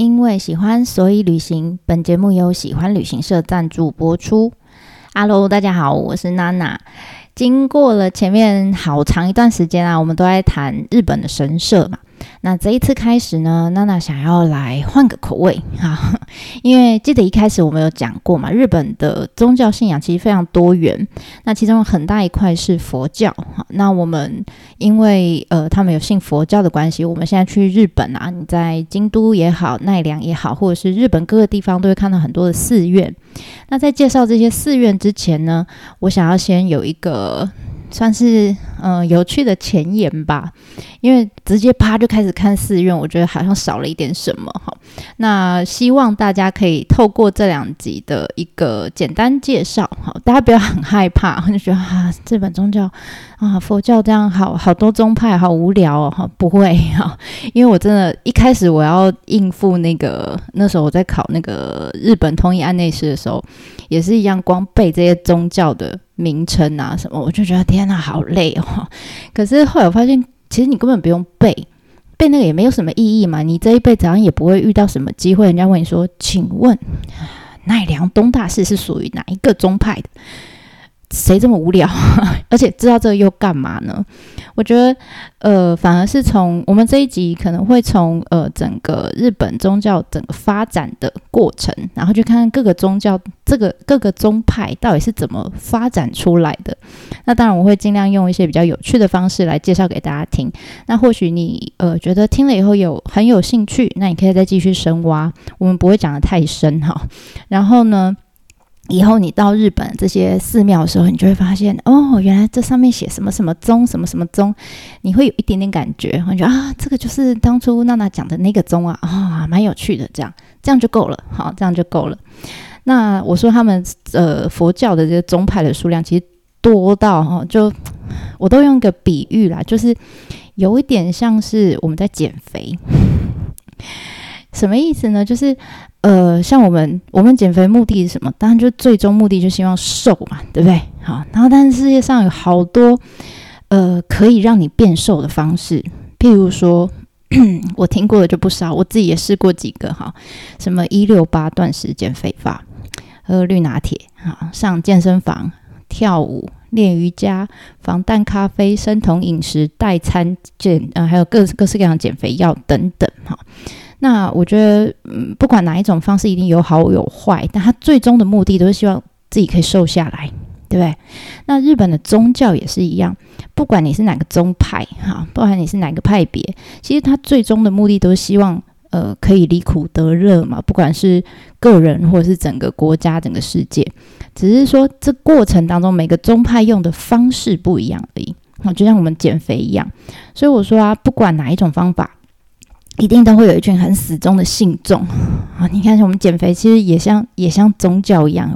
因为喜欢，所以旅行。本节目由喜欢旅行社赞助播出。Hello，大家好，我是娜娜。经过了前面好长一段时间啊，我们都在谈日本的神社嘛。那这一次开始呢，娜娜想要来换个口味哈，因为记得一开始我们有讲过嘛，日本的宗教信仰其实非常多元，那其中很大一块是佛教哈。那我们因为呃他们有信佛教的关系，我们现在去日本啊，你在京都也好，奈良也好，或者是日本各个地方，都会看到很多的寺院。那在介绍这些寺院之前呢，我想要先有一个。呃算是嗯有趣的前言吧，因为直接啪就开始看寺院，我觉得好像少了一点什么哈。那希望大家可以透过这两集的一个简单介绍，哈，大家不要很害怕，就觉得啊，这本宗教啊，佛教这样好好多宗派，好无聊哦，哈，不会哈，因为我真的一开始我要应付那个那时候我在考那个日本通译案内师的时候，也是一样，光背这些宗教的。名称啊什么，我就觉得天哪，好累哦。可是后来我发现，其实你根本不用背，背那个也没有什么意义嘛。你这一辈子好像也不会遇到什么机会，人家问你说：“请问 奈良东大寺是属于哪一个宗派的？”谁这么无聊？而且知道这个又干嘛呢？我觉得，呃，反而是从我们这一集可能会从呃整个日本宗教整个发展的过程，然后去看看各个宗教这个各个宗派到底是怎么发展出来的。那当然，我会尽量用一些比较有趣的方式来介绍给大家听。那或许你呃觉得听了以后有很有兴趣，那你可以再继续深挖。我们不会讲的太深哈。然后呢？以后你到日本这些寺庙的时候，你就会发现哦，原来这上面写什么什么宗，什么什么宗，你会有一点点感觉，我觉得啊，这个就是当初娜娜讲的那个宗啊，啊，蛮有趣的，这样这样就够了，好，这样就够了。那我说他们呃佛教的这个宗派的数量其实多到哈，就我都用个比喻啦，就是有一点像是我们在减肥。什么意思呢？就是呃，像我们我们减肥目的是什么？当然就最终目的就希望瘦嘛，对不对？好，然后但是世界上有好多呃可以让你变瘦的方式，譬如说 我听过的就不少，我自己也试过几个哈，什么一六八断食减肥法，喝绿拿铁啊，上健身房跳舞、练瑜伽、防弹咖啡、生酮饮食、代餐减呃，还有各各式各样减肥药等等哈。那我觉得，嗯，不管哪一种方式，一定有好有坏，但他最终的目的都是希望自己可以瘦下来，对不对？那日本的宗教也是一样，不管你是哪个宗派，哈，不管你是哪个派别，其实他最终的目的都是希望，呃，可以离苦得乐嘛。不管是个人或者是整个国家、整个世界，只是说这过程当中每个宗派用的方式不一样而已。啊，就像我们减肥一样，所以我说啊，不管哪一种方法。一定都会有一群很死忠的信众啊！你看，我们减肥其实也像也像宗教一样，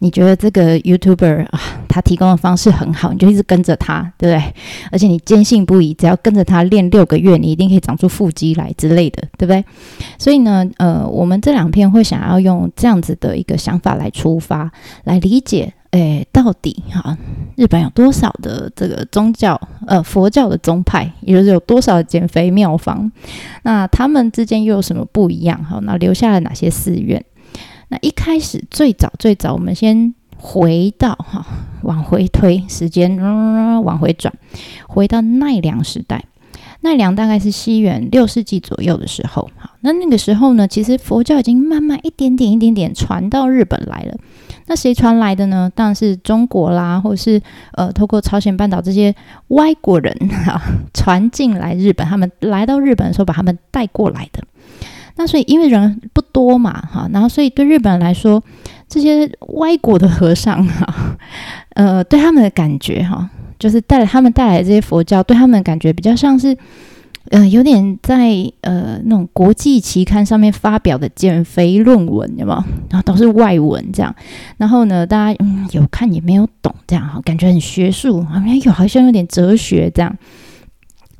你觉得这个 YouTuber 啊，他提供的方式很好，你就一直跟着他，对不对？而且你坚信不疑，只要跟着他练六个月，你一定可以长出腹肌来之类的，对不对？所以呢，呃，我们这两篇会想要用这样子的一个想法来出发，来理解。诶，到底哈，日本有多少的这个宗教？呃，佛教的宗派，也就是有多少的减肥妙方？那他们之间又有什么不一样？哈，那留下了哪些寺院？那一开始最早最早，我们先回到哈，往回推时间，往回转，回到奈良时代。奈良大概是西元六世纪左右的时候，好，那那个时候呢，其实佛教已经慢慢一点点、一点点传到日本来了。那谁传来的呢？当然是中国啦，或者是呃，透过朝鲜半岛这些外国人哈传进来日本。他们来到日本的时候，把他们带过来的。那所以因为人不多嘛，哈，然后所以对日本人来说，这些外国的和尚哈，呃，对他们的感觉哈，就是带来他们带来这些佛教，对他们的感觉比较像是。嗯，有点在呃那种国际期刊上面发表的减肥论文，有没有？然后都是外文这样，然后呢，大家嗯有看也没有懂，这样哈，感觉很学术，好像有好像有点哲学这样。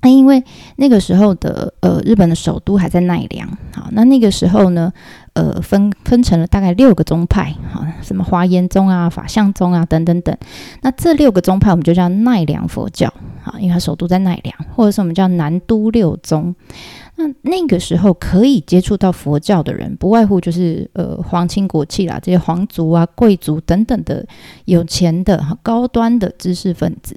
那因为那个时候的呃日本的首都还在奈良，好，那那个时候呢，呃分分成了大概六个宗派，好，什么华严宗啊、法相宗啊等等等。那这六个宗派我们就叫奈良佛教，啊，因为它首都在奈良，或者是我们叫南都六宗。那那个时候可以接触到佛教的人，不外乎就是呃皇亲国戚啦，这些皇族啊、贵族等等的有钱的、哈高端的知识分子。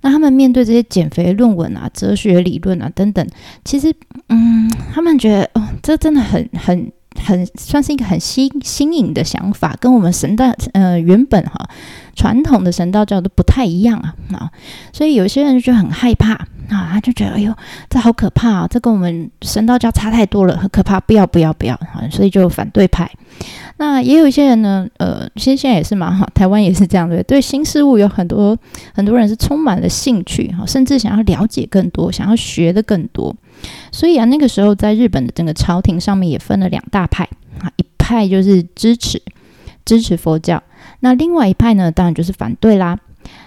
那他们面对这些减肥论文啊、哲学理论啊等等，其实嗯，他们觉得哦，这真的很很。很算是一个很新新颖的想法，跟我们神道呃原本哈传统的神道教都不太一样啊啊，所以有些人就很害怕啊，他就觉得哎呦这好可怕啊，这跟我们神道教差太多了，很可怕，不要不要不要啊，所以就反对派。那也有一些人呢，呃，其实现在也是蛮好，台湾也是这样的，对新事物有很多很多人是充满了兴趣哈，甚至想要了解更多，想要学的更多。所以啊，那个时候在日本的整个朝廷上面也分了两大派啊，一派就是支持支持佛教，那另外一派呢，当然就是反对啦。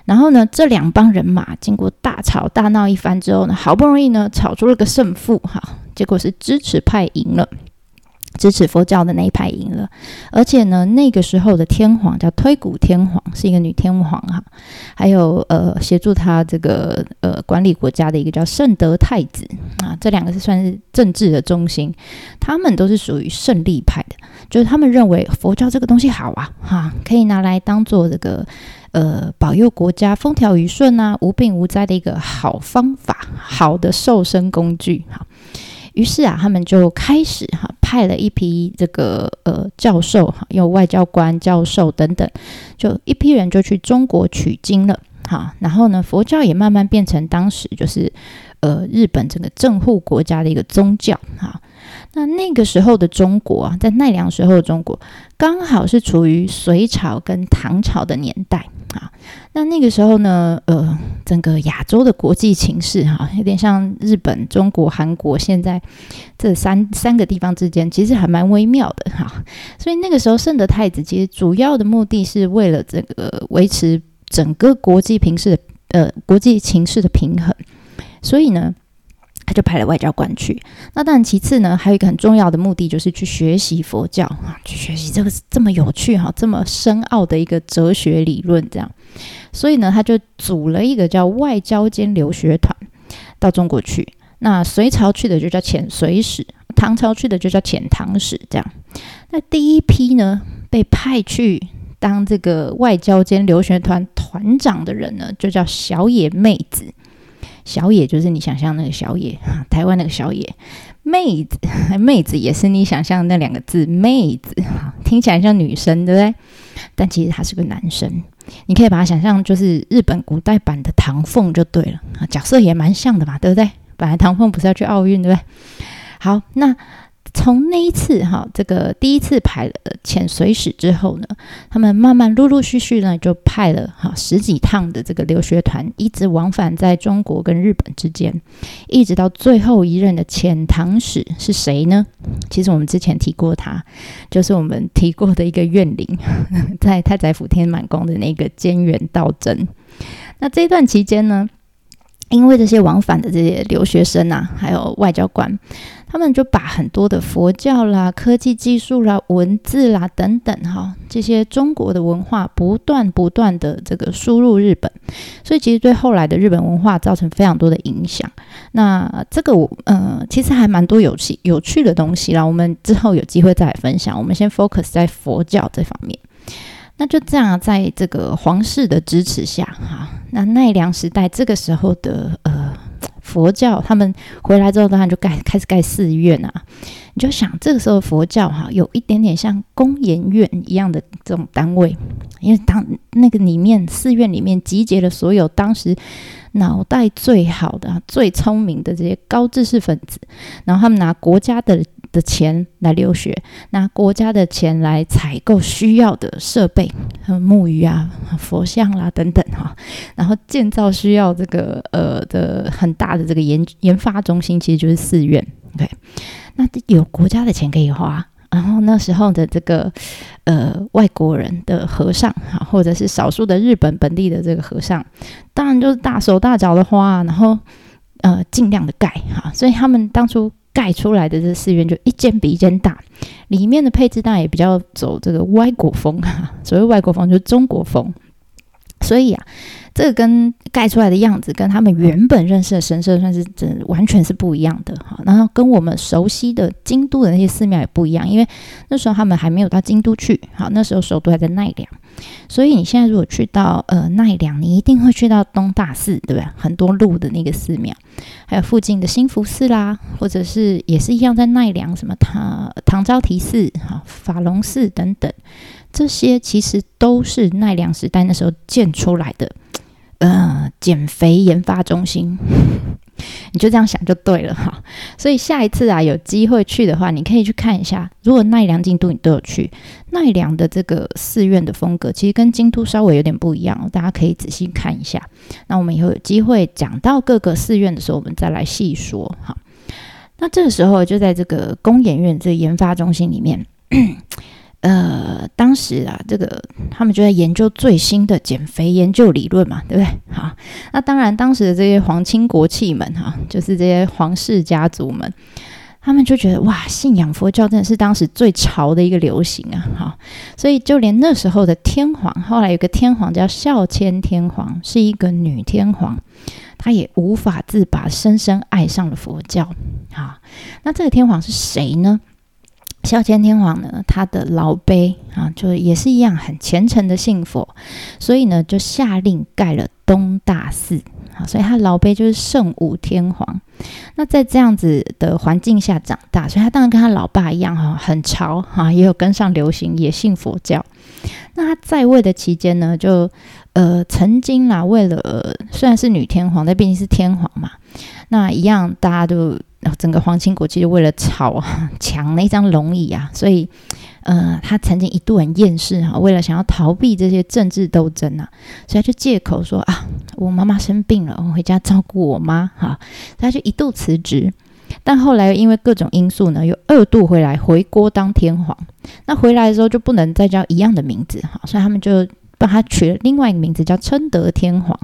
然后呢，这两帮人马经过大吵大闹一番之后呢，好不容易呢，吵出了个胜负哈，结果是支持派赢了。支持佛教的那一派赢了，而且呢，那个时候的天皇叫推古天皇，是一个女天皇哈，还有呃协助他这个呃管理国家的一个叫圣德太子啊，这两个是算是政治的中心，他们都是属于胜利派的，就是他们认为佛教这个东西好啊哈，可以拿来当做这个呃保佑国家风调雨顺啊、无病无灾的一个好方法，好的瘦身工具哈。于是啊，他们就开始哈派了一批这个呃教授哈，有外交官、教授等等，就一批人就去中国取经了哈。然后呢，佛教也慢慢变成当时就是呃日本整个政户国家的一个宗教哈。那那个时候的中国啊，在奈良时候的中国，刚好是处于隋朝跟唐朝的年代。那那个时候呢，呃，整个亚洲的国际情势哈，有点像日本、中国、韩国现在这三三个地方之间，其实还蛮微妙的哈。所以那个时候，圣德太子其实主要的目的是为了这个维持整个国际平势的呃国际情势的平衡，所以呢。他就派了外交官去。那当然，其次呢，还有一个很重要的目的，就是去学习佛教啊，去学习这个这么有趣哈、这么深奥的一个哲学理论。这样，所以呢，他就组了一个叫外交兼留学团到中国去。那隋朝去的就叫遣隋使，唐朝去的就叫遣唐使。这样，那第一批呢，被派去当这个外交兼留学团团长的人呢，就叫小野妹子。小野就是你想象那个小野，台湾那个小野妹子，妹子也是你想象那两个字妹子，听起来像女生，对不对？但其实他是个男生，你可以把他想象就是日本古代版的唐凤就对了啊，角色也蛮像的嘛，对不对？本来唐凤不是要去奥运，对不对？好，那。从那一次哈，这个第一次派了遣水使之后呢，他们慢慢陆陆续续呢就派了哈十几趟的这个留学团，一直往返在中国跟日本之间，一直到最后一任的遣唐使是谁呢？其实我们之前提过他，就是我们提过的一个怨灵，在太宰府天满宫的那个菅原道真。那这段期间呢，因为这些往返的这些留学生啊，还有外交官。他们就把很多的佛教啦、科技技术啦、文字啦等等哈，这些中国的文化不断不断的这个输入日本，所以其实对后来的日本文化造成非常多的影响。那这个我呃，其实还蛮多有趣有趣的东西啦，我们之后有机会再来分享。我们先 focus 在佛教这方面。那就这样，在这个皇室的支持下哈，那奈良时代这个时候的呃。佛教他们回来之后，当然就盖开始盖寺院啊。你就想这个时候佛教哈，有一点点像公研院一样的这种单位，因为当那个里面寺院里面集结了所有当时脑袋最好的、最聪明的这些高知识分子，然后他们拿国家的。的钱来留学，拿国家的钱来采购需要的设备，木鱼啊、佛像啦等等哈，然后建造需要这个呃的很大的这个研研发中心，其实就是寺院。对，那有国家的钱可以花，然后那时候的这个呃外国人的和尚哈，或者是少数的日本本地的这个和尚，当然就是大手大脚的花，然后呃尽量的盖哈，所以他们当初。盖出来的这寺院就一间比一间大，里面的配置当然也比较走这个外国风啊。所谓外国风就是中国风，所以啊。这个跟盖出来的样子，跟他们原本认识的神社算是真完全是不一样的哈。然后跟我们熟悉的京都的那些寺庙也不一样，因为那时候他们还没有到京都去，好，那时候首都还在奈良。所以你现在如果去到呃奈良，你一定会去到东大寺，对不对？很多路的那个寺庙，还有附近的新福寺啦，或者是也是一样在奈良，什么唐唐招提寺、哈法隆寺等等，这些其实都是奈良时代那时候建出来的。呃，减肥研发中心，你就这样想就对了哈。所以下一次啊，有机会去的话，你可以去看一下。如果奈良、京都你都有去，奈良的这个寺院的风格，其实跟京都稍微有点不一样，大家可以仔细看一下。那我们以后有机会讲到各个寺院的时候，我们再来细说哈。那这个时候就在这个公研院这个研发中心里面。呃，当时啊，这个他们就在研究最新的减肥研究理论嘛，对不对？好，那当然，当时的这些皇亲国戚们哈，就是这些皇室家族们，他们就觉得哇，信仰佛教真的是当时最潮的一个流行啊，哈，所以就连那时候的天皇，后来有个天皇叫孝谦天皇，是一个女天皇，她也无法自拔，深深爱上了佛教。好，那这个天皇是谁呢？孝谦天皇呢，他的老辈啊，就也是一样很虔诚的信佛，所以呢，就下令盖了东大寺啊。所以他老辈就是圣武天皇。那在这样子的环境下长大，所以他当然跟他老爸一样哈，很潮哈，也有跟上流行，也信佛教。那他在位的期间呢，就呃曾经啦，为了虽然是女天皇，但毕竟是天皇嘛，那一样大家都整个皇亲国戚就为了吵抢那张龙椅啊，所以，呃，他曾经一度很厌世哈，为了想要逃避这些政治斗争啊，所以他就借口说啊，我妈妈生病了，我回家照顾我妈哈，他就一度辞职，但后来因为各种因素呢，又二度回来回国当天皇。那回来的时候就不能再叫一样的名字哈，所以他们就。把他取了另外一个名字，叫称德天皇。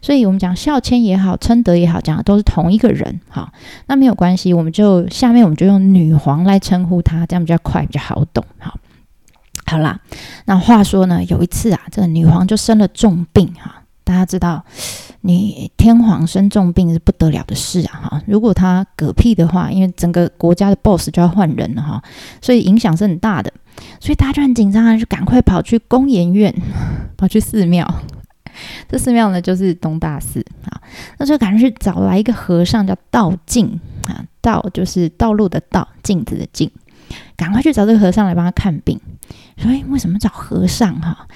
所以，我们讲孝谦也好，称德也好，讲的都是同一个人。好，那没有关系，我们就下面我们就用女皇来称呼他，这样比较快，比较好懂。好，好啦。那话说呢，有一次啊，这个女皇就生了重病哈。大家知道，你天皇生重病是不得了的事啊哈。如果他嗝屁的话，因为整个国家的 boss 就要换人了哈，所以影响是很大的。所以大家就很紧张啊，就赶快跑去公研院，跑去寺庙。这寺庙呢，就是东大寺啊。那就赶快去找来一个和尚，叫道静啊。道就是道路的道，镜子的镜。赶快去找这个和尚来帮他看病。所以为什么找和尚哈？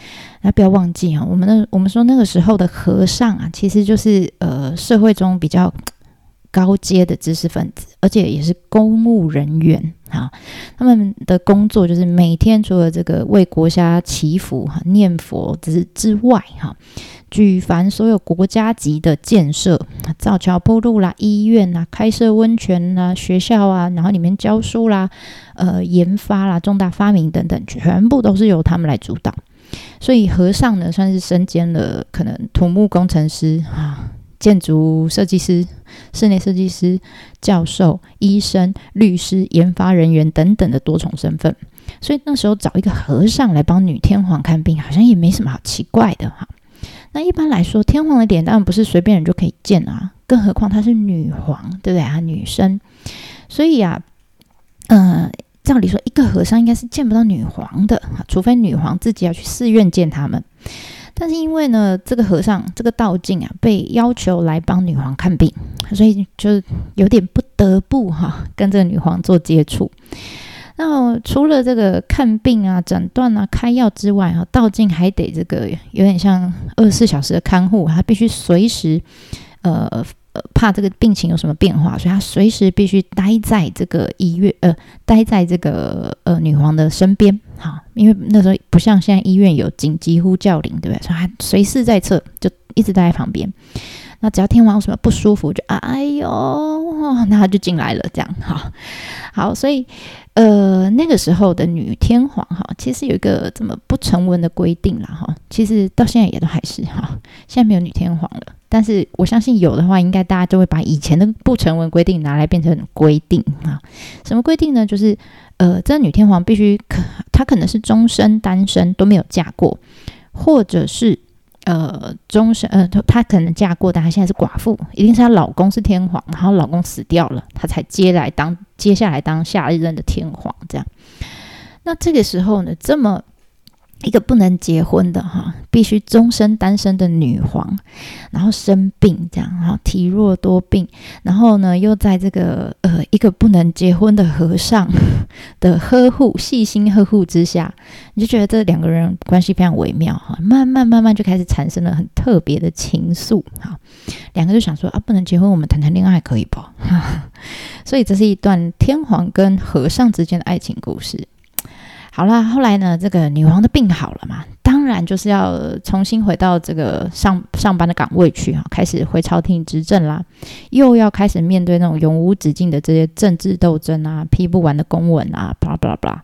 那不要忘记啊，我们的我们说那个时候的和尚啊，其实就是呃社会中比较。高阶的知识分子，而且也是公务人员啊。他们的工作就是每天除了这个为国家祈福、哈念佛之之外，哈举凡所有国家级的建设，造桥铺路啦、医院啦、开设温泉啦、学校啊，然后里面教书啦、呃研发啦、重大发明等等，全部都是由他们来主导。所以和尚呢，算是身兼了可能土木工程师啊。建筑设计师、室内设计师、教授、医生、律师、研发人员等等的多重身份，所以那时候找一个和尚来帮女天皇看病，好像也没什么好奇怪的哈。那一般来说，天皇的脸当然不是随便人就可以见啊，更何况她是女皇，对不对啊？女生，所以啊，呃，照理说，一个和尚应该是见不到女皇的，除非女皇自己要去寺院见他们。但是因为呢，这个和尚这个道静啊，被要求来帮女皇看病，所以就有点不得不哈跟这个女皇做接触。那除了这个看病啊、诊断啊、开药之外啊，道静还得这个有点像二十四小时的看护，他必须随时呃。怕这个病情有什么变化，所以他随时必须待在这个医院，呃，待在这个呃女皇的身边，哈，因为那时候不像现在医院有紧急呼叫铃，对不对？所以他随时在侧，就一直待在旁边。那只要天王有什么不舒服，就哎呦，哦那他就进来了，这样哈。好，所以呃那个时候的女天皇哈，其实有一个这么不成文的规定啦哈，其实到现在也都还是哈，现在没有女天皇了。但是我相信有的话，应该大家就会把以前的不成文规定拿来变成规定啊。什么规定呢？就是呃，这女天皇必须可，她可能是终身单身都没有嫁过，或者是呃终身呃她可能嫁过，但她现在是寡妇，一定是她老公是天皇，然后老公死掉了，她才接来当接下来当下一任的天皇这样。那这个时候呢，这么。一个不能结婚的哈，必须终身单身的女皇，然后生病这样哈，体弱多病，然后呢又在这个呃一个不能结婚的和尚的呵护、细心呵护之下，你就觉得这两个人关系非常微妙哈，慢慢慢慢就开始产生了很特别的情愫哈，两个就想说啊，不能结婚，我们谈谈恋爱可以不？所以这是一段天皇跟和尚之间的爱情故事。好啦，后来呢，这个女王的病好了嘛，当然就是要重新回到这个上上班的岗位去哈，开始回朝廷执政啦，又要开始面对那种永无止境的这些政治斗争啊，批不完的公文啊，巴拉巴拉巴拉。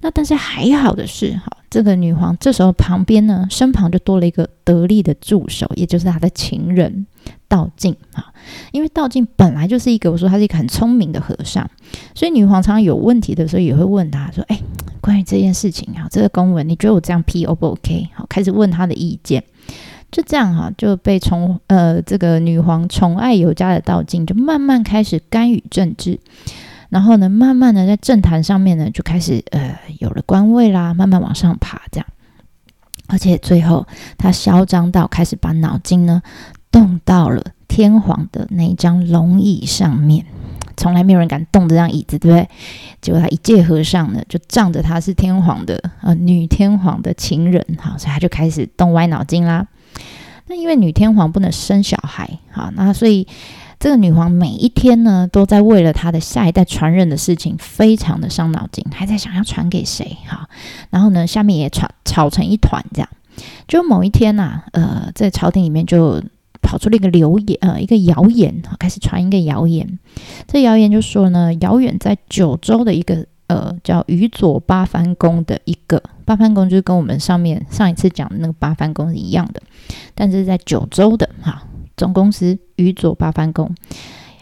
那但是还好的是，哈，这个女皇这时候旁边呢，身旁就多了一个得力的助手，也就是她的情人道静啊。因为道静本来就是一个，我说他是一个很聪明的和尚，所以女皇常常有问题的时候也会问他说：“哎，关于这件事情啊，这个公文，你觉得我这样批 O 不 OK？” 好，开始问他的意见。就这样哈，就被宠呃这个女皇宠爱有加的道静，就慢慢开始干预政治。然后呢，慢慢的在政坛上面呢，就开始呃有了官位啦，慢慢往上爬这样。而且最后，他嚣张到开始把脑筋呢动到了天皇的那张龙椅上面，从来没有人敢动这张椅子，对不对？结果他一介和尚呢，就仗着他是天皇的呃女天皇的情人，好，所以他就开始动歪脑筋啦。那因为女天皇不能生小孩，好，那所以。这个女皇每一天呢，都在为了她的下一代传人的事情，非常的伤脑筋，还在想要传给谁哈。然后呢，下面也吵吵成一团，这样。就某一天呐，呃，在朝廷里面就跑出了一个流言，呃，一个谣言，开始传一个谣言。这谣言就说呢，遥远在九州的一个呃叫宇佐八幡宫的一个八幡宫，就是跟我们上面上一次讲的那个八幡宫是一样的，但是在九州的哈。总公司宇佐八幡宫，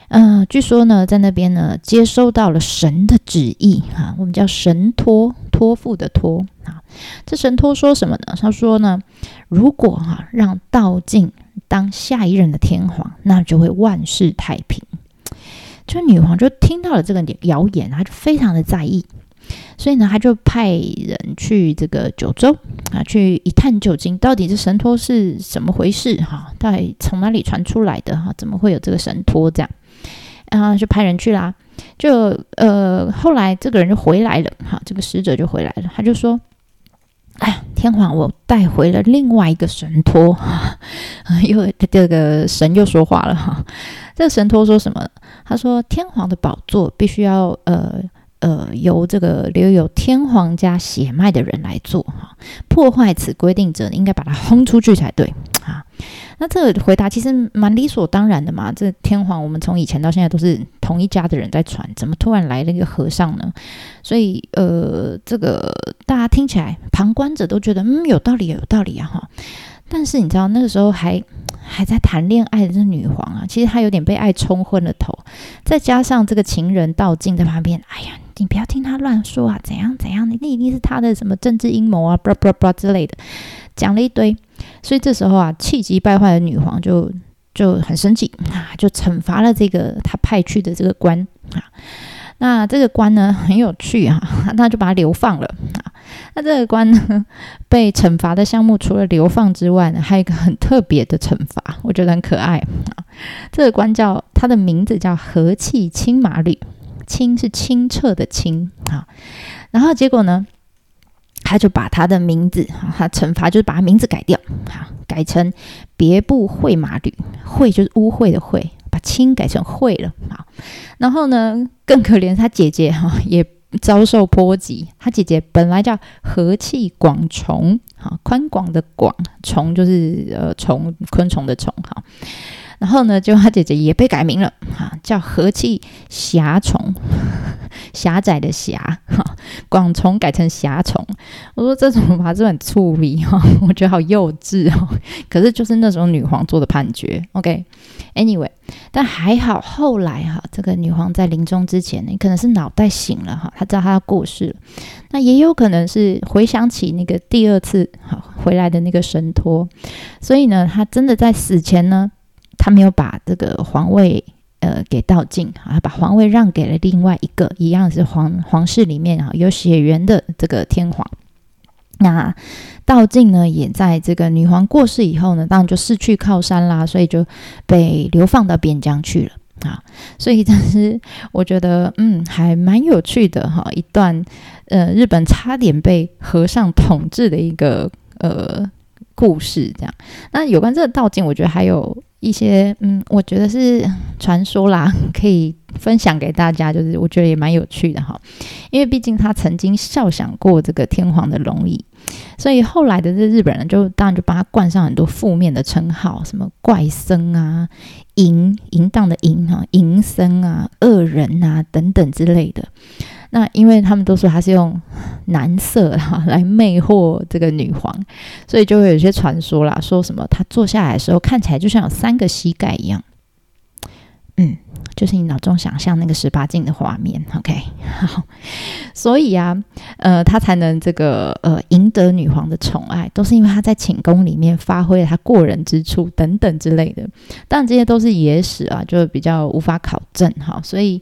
嗯，据说呢，在那边呢，接收到了神的旨意哈，我们叫神托托付的托啊。这神托说什么呢？他说呢，如果哈让道静当下一任的天皇，那就会万事太平。就女皇就听到了这个谣言，她就非常的在意。所以呢，她就派人去这个九州啊，去一探究竟，到底这神托是怎么回事？哈，到底从哪里传出来的？哈，怎么会有这个神托？这样，然后就派人去啦。就呃，后来这个人就回来了，哈，这个使者就回来了。他就说：“哎，天皇，我带回了另外一个神托。”哈，又这个神又说话了，哈。这个神托说什么？他说：“天皇的宝座必须要呃。”呃，由这个留有天皇家血脉的人来做哈，破坏此规定者应该把他轰出去才对啊。那这个回答其实蛮理所当然的嘛。这天皇我们从以前到现在都是同一家的人在传，怎么突然来了一个和尚呢？所以呃，这个大家听起来，旁观者都觉得嗯有道理，有道理啊哈。但是你知道那个时候还还在谈恋爱的这女皇啊，其实她有点被爱冲昏了头，再加上这个情人道静在旁边，哎呀。你不要听他乱说啊，怎样怎样的，那一定是他的什么政治阴谋啊，布拉布拉布拉之类的，讲了一堆。所以这时候啊，气急败坏的女皇就就很生气啊，就惩罚了这个她派去的这个官啊。那这个官呢很有趣啊，那就把他流放了啊。那这个官呢被惩罚的项目除了流放之外呢，还有一个很特别的惩罚，我觉得很可爱啊。这个官叫他的名字叫和气青马吕。清是清澈的清啊，然后结果呢，他就把他的名字，他惩罚就是把他名字改掉，好改成别部会马吕，会就是污秽的秽，把清改成会了，好，然后呢，更可怜他姐姐哈，也遭受波及，他姐姐本来叫和气广虫，好宽广的广虫就是呃虫昆虫的虫，好。然后呢，就他姐姐也被改名了，哈，叫和气狭虫，狭窄的狭，哈，广虫改成狭虫。我说这种法是很粗鄙哈，我觉得好幼稚哦。可是就是那种女皇做的判决。OK，Anyway，但还好后来哈，这个女皇在临终之前，你可能是脑袋醒了哈，她知道她要过世了，那也有可能是回想起那个第二次哈回来的那个神托，所以呢，她真的在死前呢。他没有把这个皇位呃给道尽啊，把皇位让给了另外一个一样是皇皇室里面啊有血缘的这个天皇。那道静呢，也在这个女皇过世以后呢，当然就失去靠山啦，所以就被流放到边疆去了啊。所以，其实我觉得嗯，还蛮有趣的哈，一段呃日本差点被和尚统治的一个呃故事这样。那有关这个道静，我觉得还有。一些嗯，我觉得是传说啦，可以分享给大家，就是我觉得也蛮有趣的哈。因为毕竟他曾经笑想过这个天皇的龙椅，所以后来的这日本人就当然就帮他冠上很多负面的称号，什么怪僧啊、淫淫荡的淫哈、淫僧啊、恶人啊等等之类的。那因为他们都说他是用男色哈 来魅惑这个女皇，所以就会有些传说啦，说什么他坐下来的时候看起来就像有三个膝盖一样，嗯，就是你脑中想象那个十八禁的画面，OK，好，所以啊，呃，他才能这个呃赢得女皇的宠爱，都是因为他在寝宫里面发挥了他过人之处等等之类的，当然这些都是野史啊，就比较无法考证哈，所以。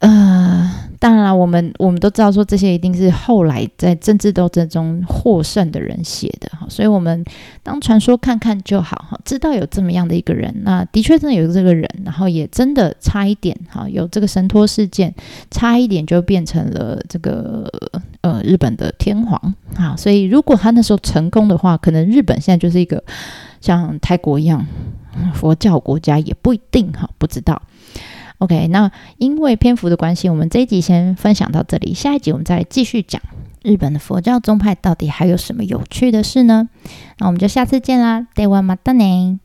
呃，当然，我们我们都知道说这些一定是后来在政治斗争中获胜的人写的哈，所以我们当传说看看就好。哈，知道有这么样的一个人，那的确真的有这个人，然后也真的差一点哈，有这个神托事件，差一点就变成了这个呃日本的天皇。啊，所以如果他那时候成功的话，可能日本现在就是一个像泰国一样佛教国家也不一定哈，不知道。OK，那因为篇幅的关系，我们这一集先分享到这里。下一集我们再继续讲日本的佛教宗派到底还有什么有趣的事呢？那我们就下次见啦，Day one，madany。